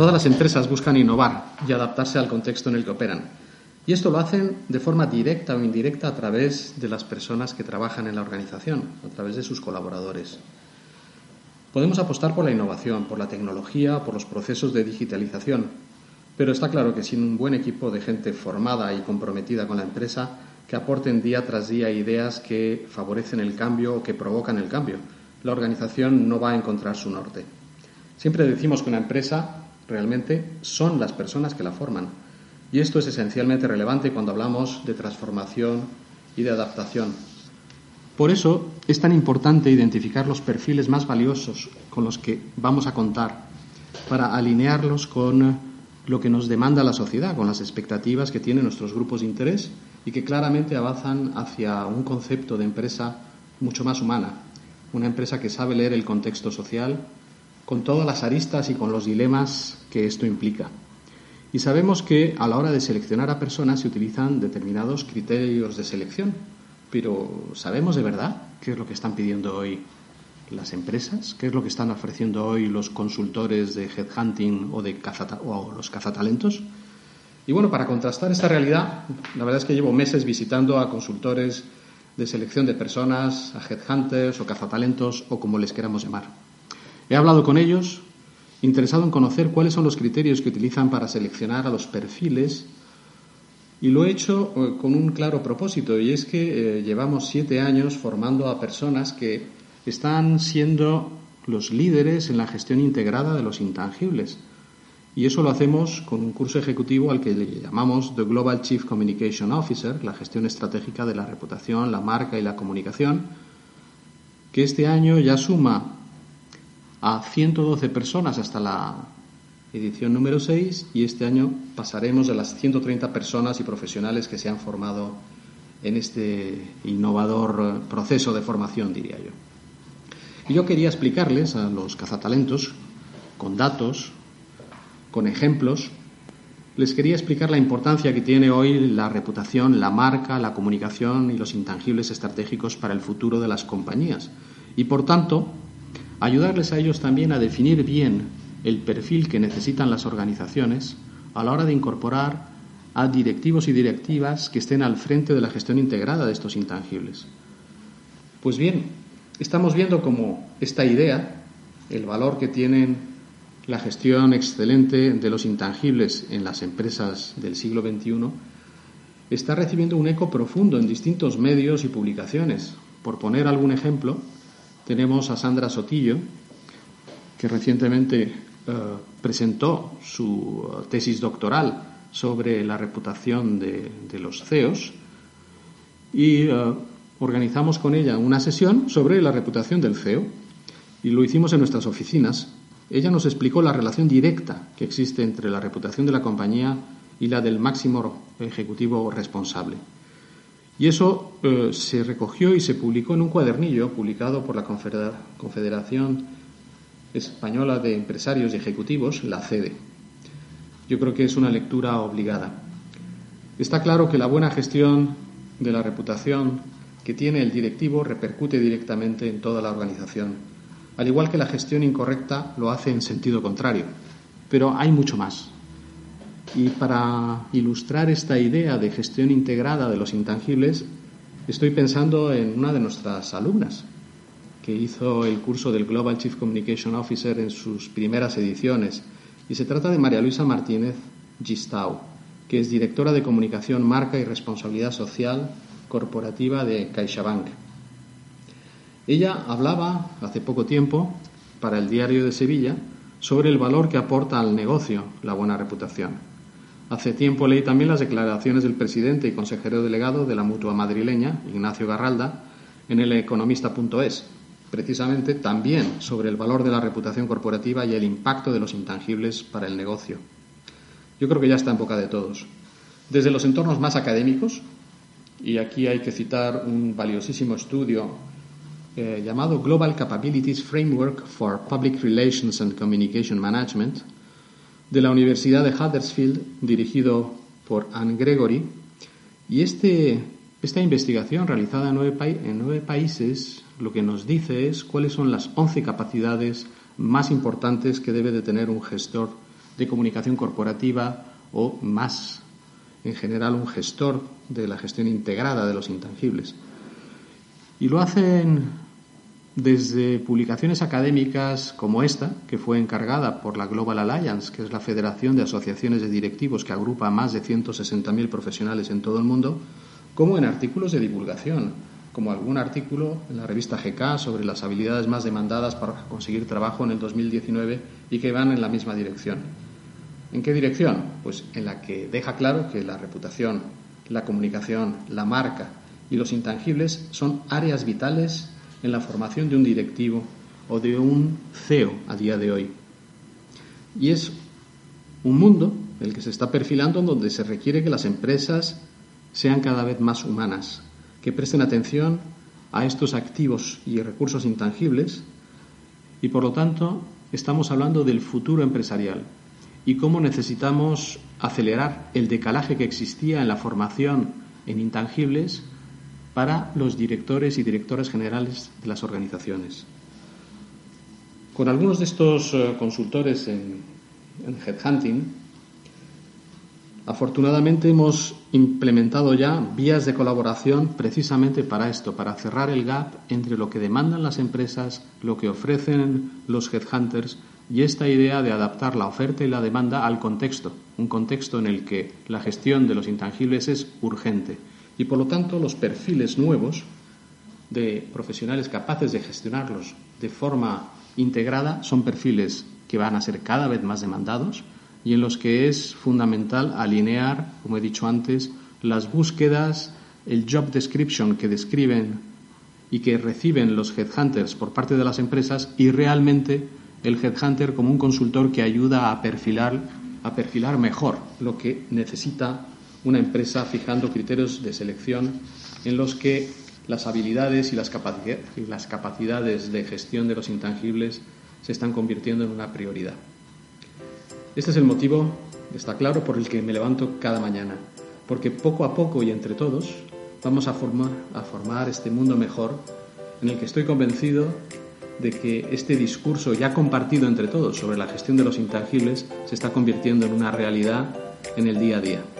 Todas las empresas buscan innovar y adaptarse al contexto en el que operan. Y esto lo hacen de forma directa o indirecta a través de las personas que trabajan en la organización, a través de sus colaboradores. Podemos apostar por la innovación, por la tecnología, por los procesos de digitalización, pero está claro que sin un buen equipo de gente formada y comprometida con la empresa, que aporten día tras día ideas que favorecen el cambio o que provocan el cambio, la organización no va a encontrar su norte. Siempre decimos que una empresa realmente son las personas que la forman. Y esto es esencialmente relevante cuando hablamos de transformación y de adaptación. Por eso es tan importante identificar los perfiles más valiosos con los que vamos a contar para alinearlos con lo que nos demanda la sociedad, con las expectativas que tienen nuestros grupos de interés y que claramente avanzan hacia un concepto de empresa mucho más humana, una empresa que sabe leer el contexto social, con todas las aristas y con los dilemas que esto implica. Y sabemos que a la hora de seleccionar a personas se utilizan determinados criterios de selección, pero ¿sabemos de verdad qué es lo que están pidiendo hoy las empresas? ¿Qué es lo que están ofreciendo hoy los consultores de headhunting o, de o los cazatalentos? Y bueno, para contrastar esta realidad, la verdad es que llevo meses visitando a consultores de selección de personas, a headhunters o cazatalentos o como les queramos llamar. He hablado con ellos, interesado en conocer cuáles son los criterios que utilizan para seleccionar a los perfiles y lo he hecho eh, con un claro propósito y es que eh, llevamos siete años formando a personas que están siendo los líderes en la gestión integrada de los intangibles. Y eso lo hacemos con un curso ejecutivo al que le llamamos The Global Chief Communication Officer, la gestión estratégica de la reputación, la marca y la comunicación, que este año ya suma a 112 personas hasta la edición número 6 y este año pasaremos de las 130 personas y profesionales que se han formado en este innovador proceso de formación, diría yo. Yo quería explicarles a los cazatalentos, con datos, con ejemplos, les quería explicar la importancia que tiene hoy la reputación, la marca, la comunicación y los intangibles estratégicos para el futuro de las compañías. Y por tanto, ayudarles a ellos también a definir bien el perfil que necesitan las organizaciones a la hora de incorporar a directivos y directivas que estén al frente de la gestión integrada de estos intangibles. Pues bien, estamos viendo cómo esta idea, el valor que tienen la gestión excelente de los intangibles en las empresas del siglo XXI, está recibiendo un eco profundo en distintos medios y publicaciones. Por poner algún ejemplo, tenemos a Sandra Sotillo, que recientemente eh, presentó su tesis doctoral sobre la reputación de, los CEOs y eh, organizamos con ella una sesión sobre la reputación del CEO y lo hicimos en nuestras oficinas. Ella nos explicó la relación directa que existe entre la reputación de la compañía y la del máximo ejecutivo responsable. Y eso eh, se recogió y se publicó en un cuadernillo publicado por la Confederación Española de Empresarios y Ejecutivos, la CEDE. Yo creo que es una lectura obligada. Está claro que la buena gestión de la reputación que tiene el directivo repercute directamente en toda la organización, al igual que la gestión incorrecta lo hace en sentido contrario. Pero hay mucho más. Y para ilustrar esta idea de gestión integrada de los intangibles, estoy pensando en una de nuestras alumnas, que hizo el curso del Global Chief Communication Officer en sus primeras ediciones. Y se trata de María Luisa Martínez Gistau, que es directora de Comunicación, Marca y Responsabilidad Social Corporativa de CaixaBank. Ella hablaba hace poco tiempo para el diario de Sevilla sobre el valor que aporta al negocio la buena reputación. Hace tiempo leí también las declaraciones del presidente y consejero delegado de la mutua madrileña, Ignacio Garralda, en el economista.es, precisamente también sobre el valor de la reputación corporativa y el impacto de los intangibles para el negocio. Yo creo que ya está en boca de todos. Desde los entornos más académicos, y aquí hay que citar un valiosísimo estudio eh, llamado Global Capabilities Framework for Public Relations and Communication Management de la Universidad de Huddersfield, dirigido por Anne Gregory. Y este, esta investigación realizada en nueve, países lo que nos dice es cuáles son las once capacidades más importantes que debe de tener un gestor de comunicación corporativa o más en general un gestor de la gestión integrada de los intangibles. Y lo hacen desde publicaciones académicas como esta, que fue encargada por la Global Alliance, que es la Federación de Asociaciones de Directivos que agrupa a más de 160.000 profesionales en todo el mundo, como en artículos de divulgación, como algún artículo en la revista GK sobre las habilidades más demandadas para conseguir trabajo en el 2019 y que van en la misma dirección. ¿En qué dirección? Pues en la que deja claro que la reputación, la comunicación, la marca y los intangibles son áreas vitales en la formación de un directivo o de un CEO a día de hoy. Y es un mundo el que se está perfilando en donde se requiere que las empresas sean cada vez más humanas, que presten atención a estos activos y recursos intangibles y por lo tanto estamos hablando del futuro empresarial, y cómo necesitamos acelerar el decalaje que existía en la formación en intangibles para los directores y directoras generales de las organizaciones. Con algunos de estos eh, consultores en, en Headhunting, afortunadamente hemos implementado ya vías de colaboración precisamente para esto, para cerrar el gap entre lo que demandan las empresas, lo que ofrecen los headhunters y esta idea de adaptar la oferta y la demanda al contexto, un contexto en el que la gestión de los intangibles es urgente y por lo tanto los perfiles nuevos de profesionales capaces de gestionarlos de forma integrada son perfiles que van a ser cada vez más demandados y en los que es fundamental alinear, como he dicho antes, las búsquedas, el job description que describen y que reciben los headhunters por parte de las empresas y realmente el headhunter como un consultor que ayuda a perfilar, a perfilar mejor lo que necesita una empresa fijando criterios de selección en los que las habilidades y las, capacidades de gestión de los intangibles se están convirtiendo en una prioridad. Este es el motivo, está claro, por el que me levanto cada mañana, porque poco a poco y entre todos vamos a formar, a formar este mundo mejor en el que estoy convencido de que este discurso ya compartido entre todos sobre la gestión de los intangibles se está convirtiendo en una realidad en el día a día.